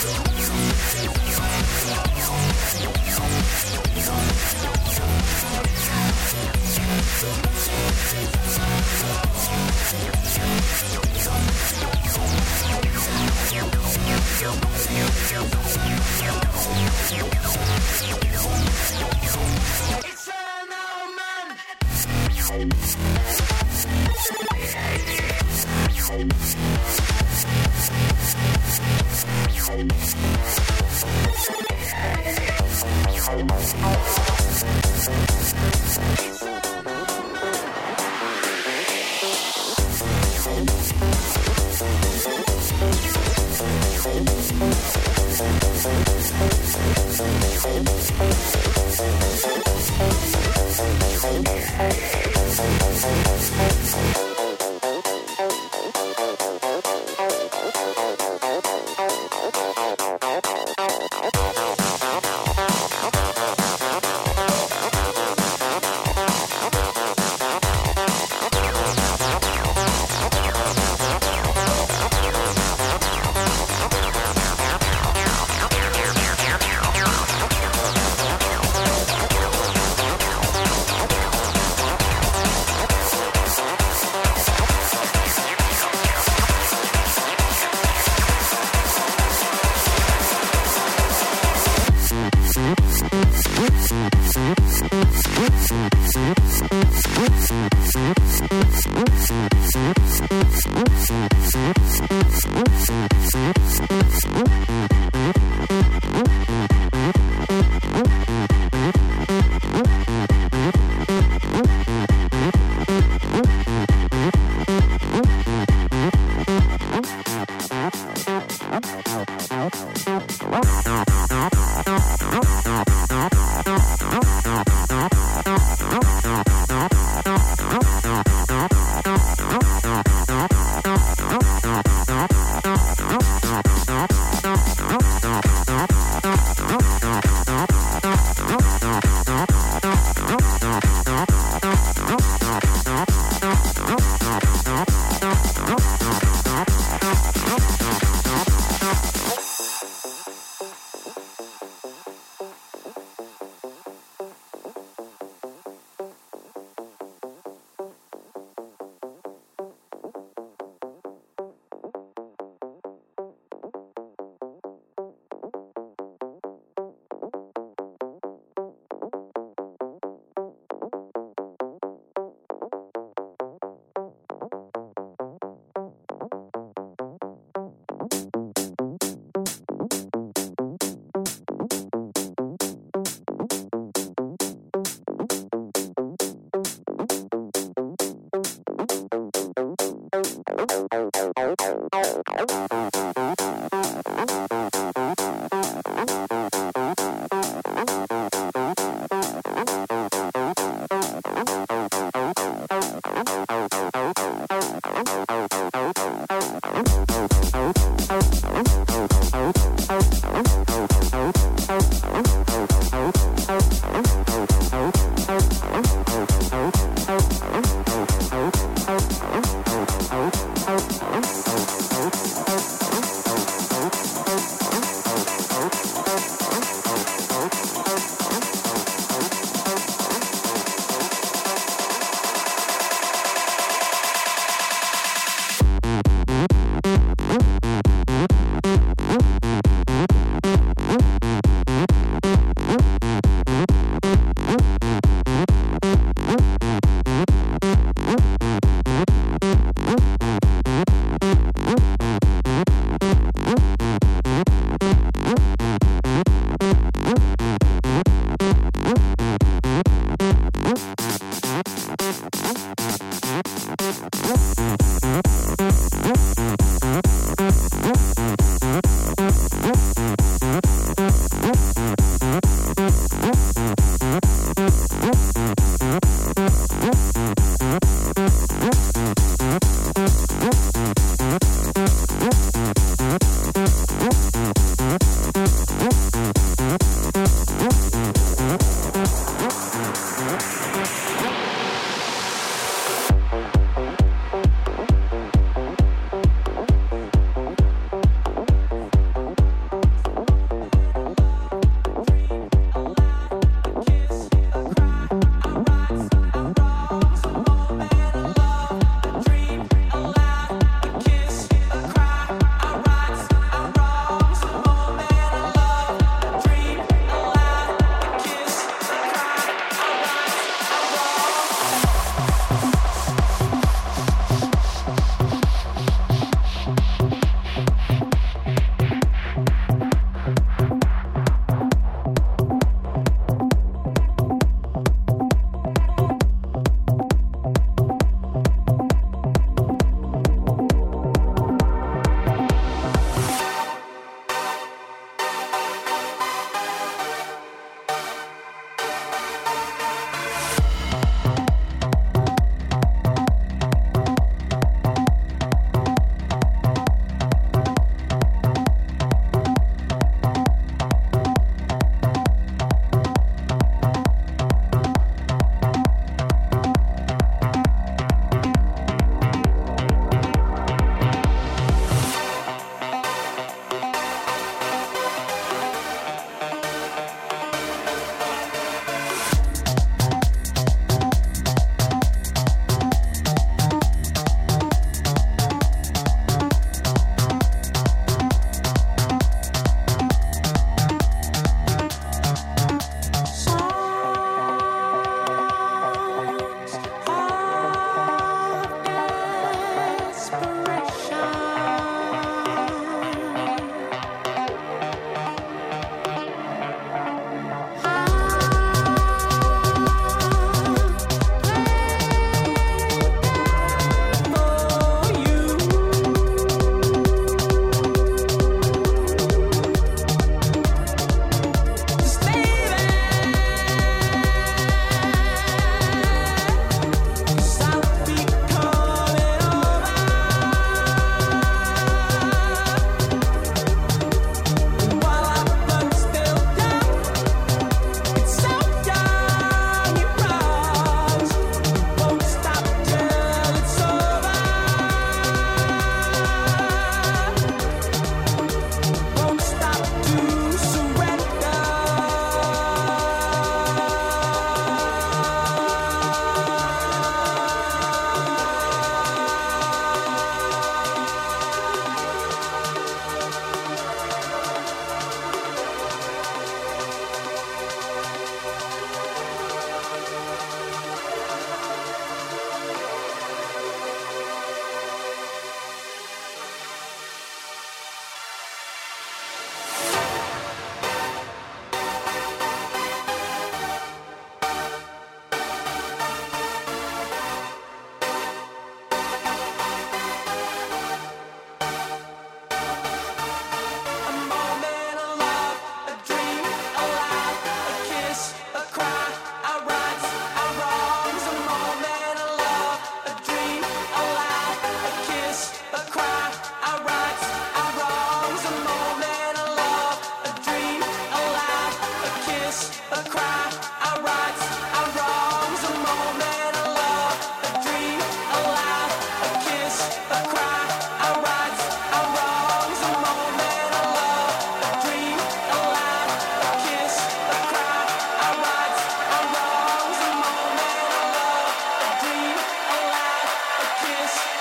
Show.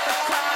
First.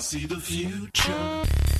See the future.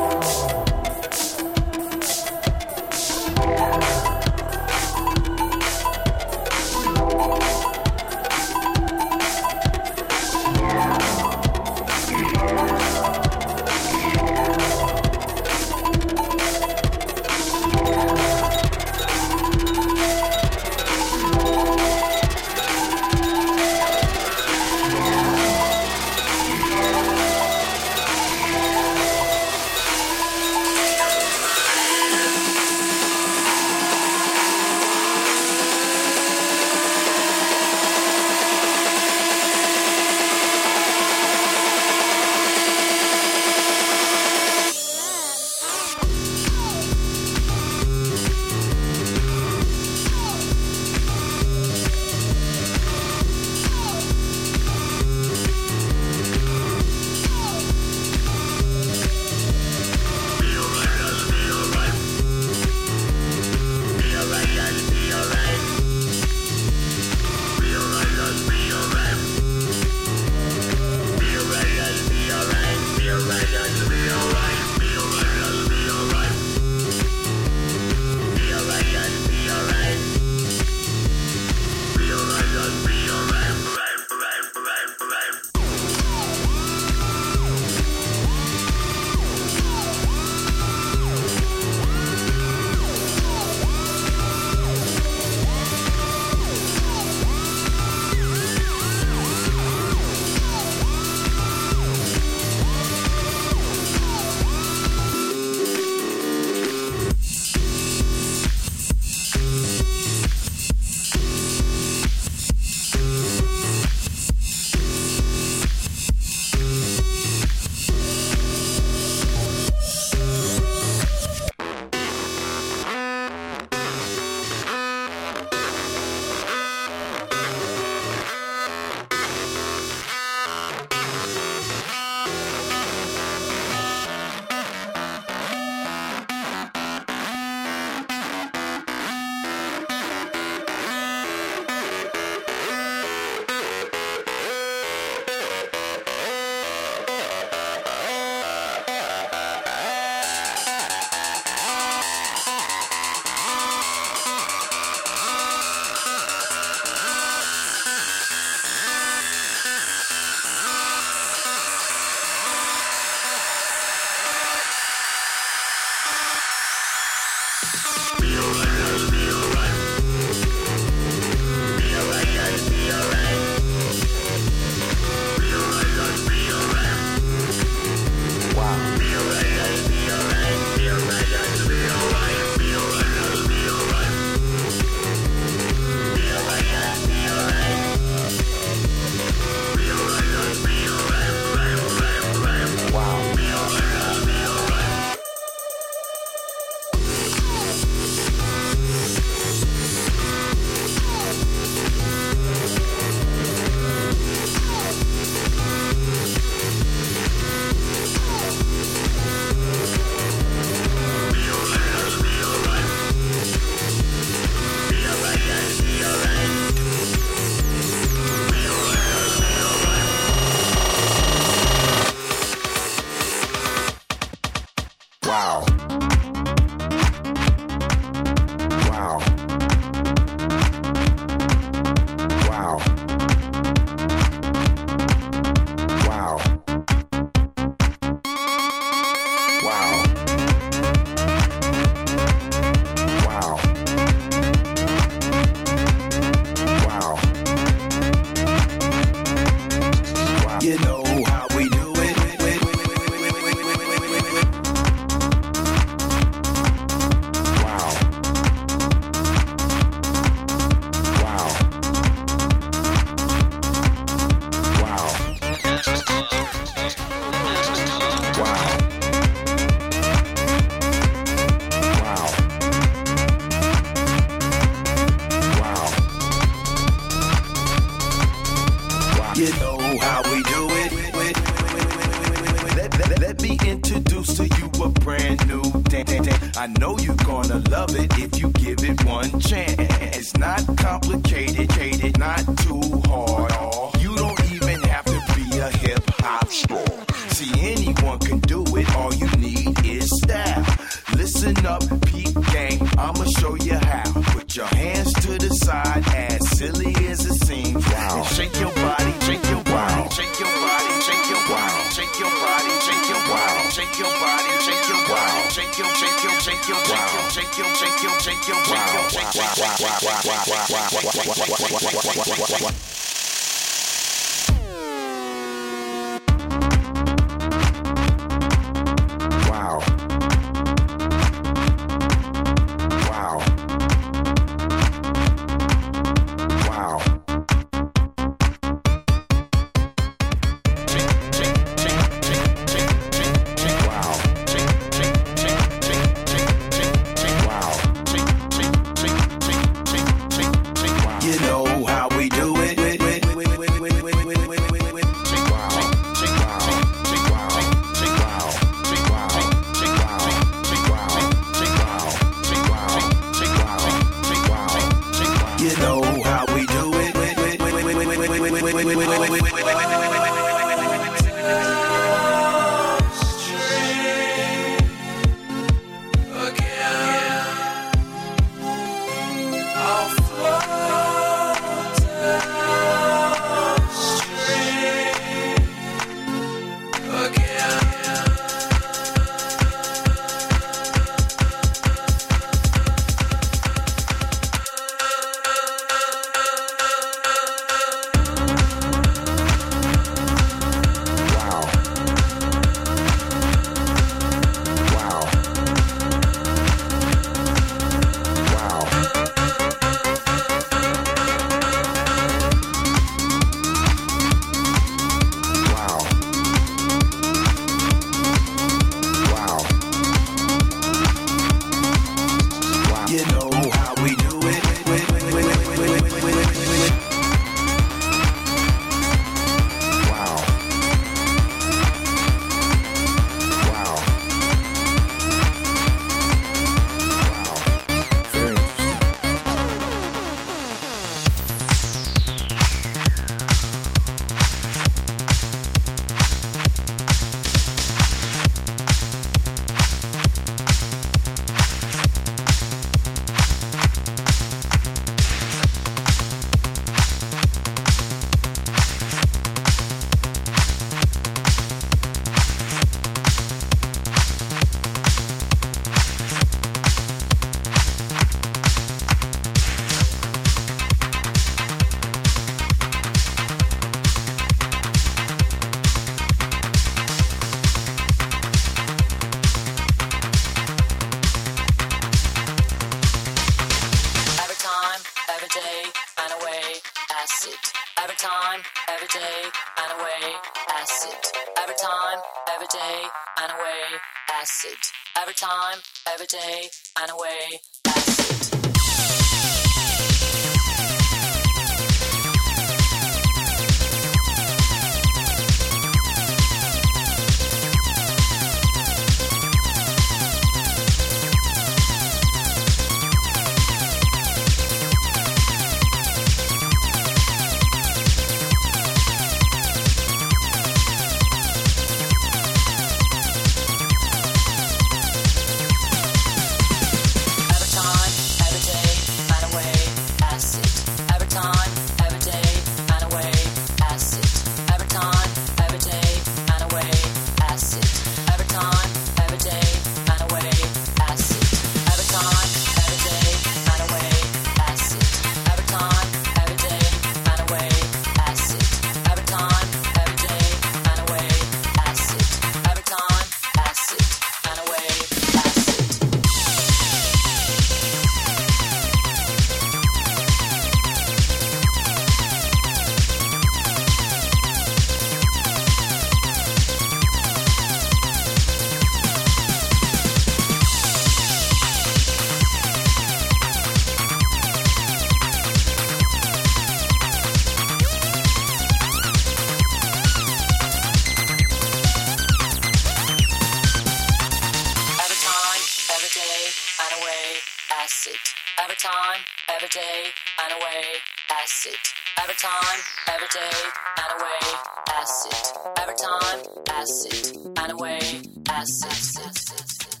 acid.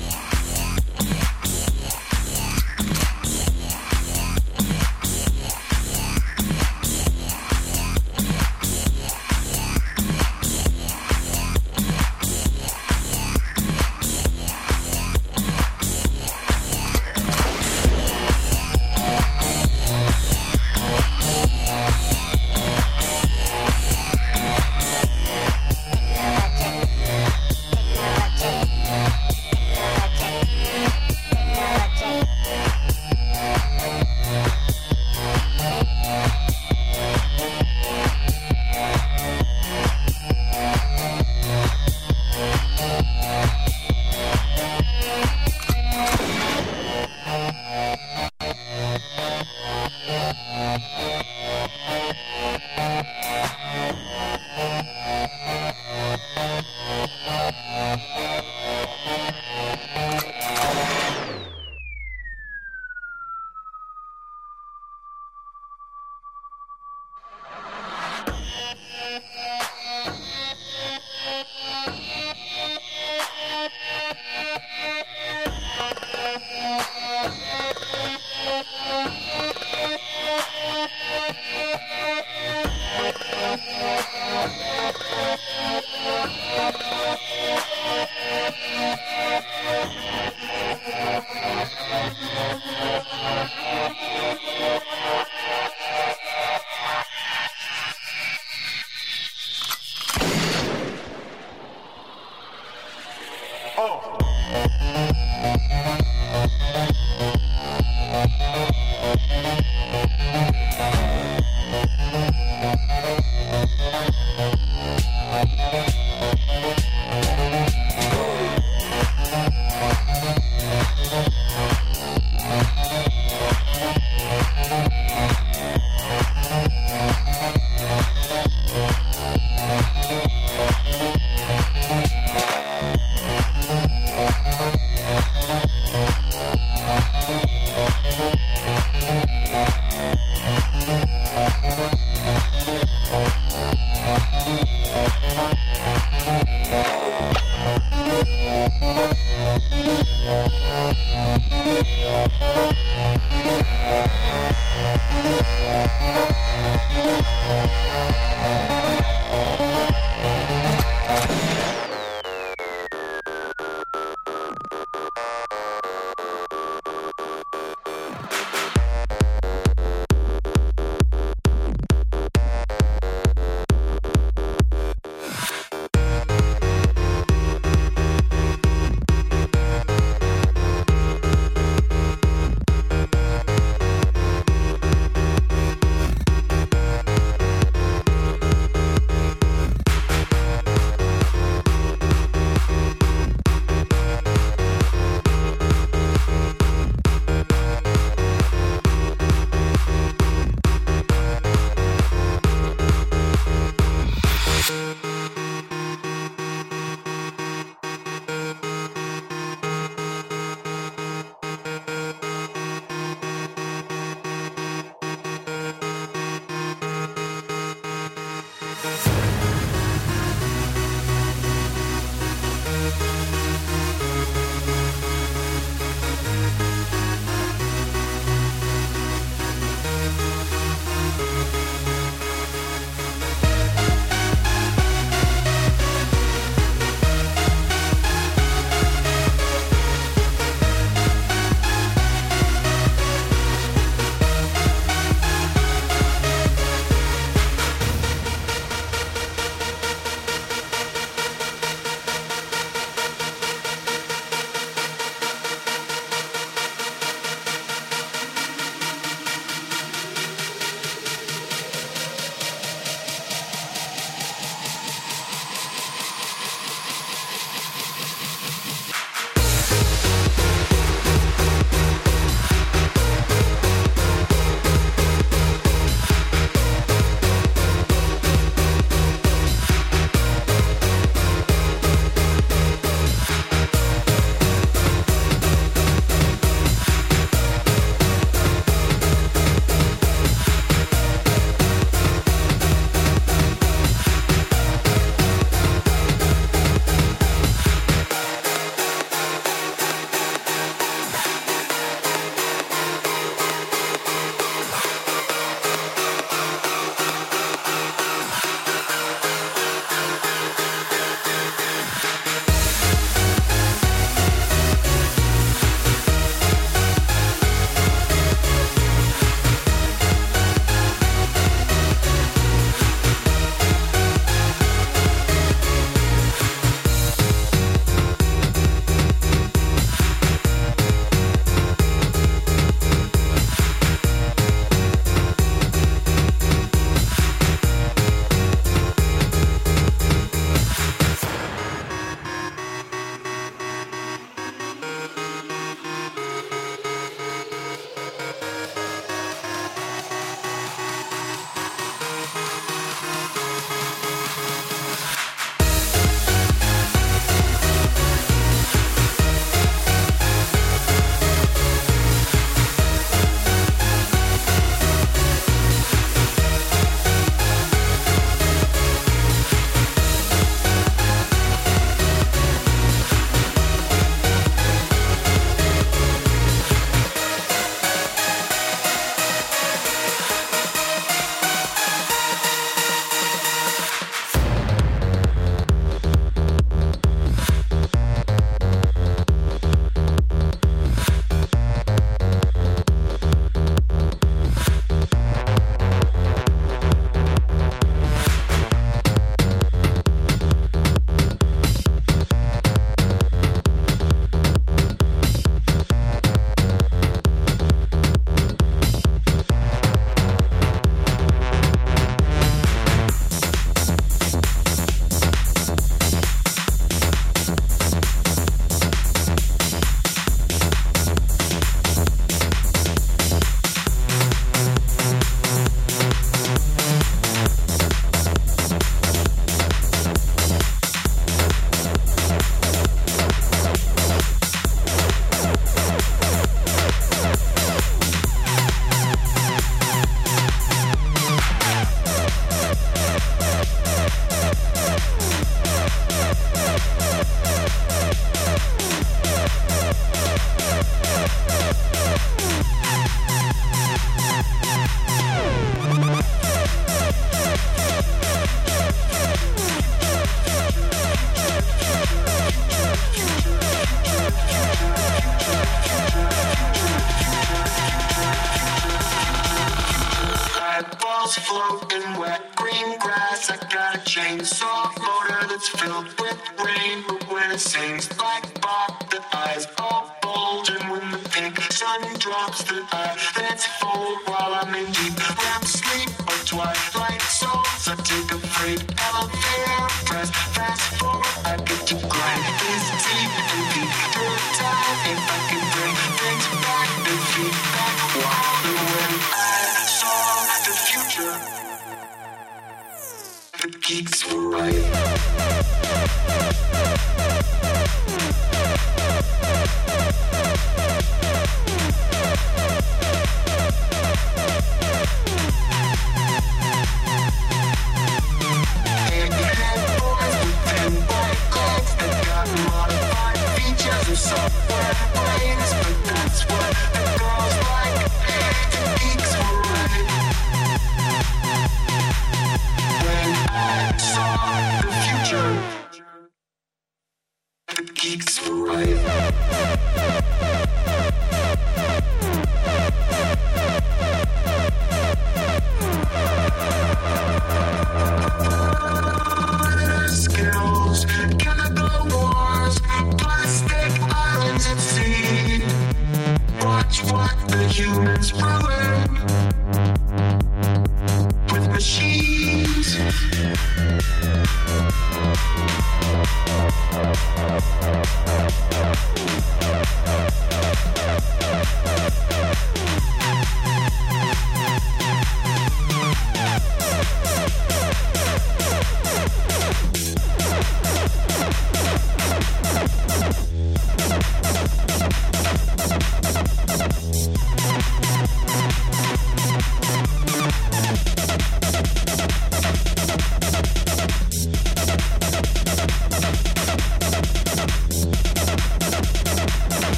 The geeks were right.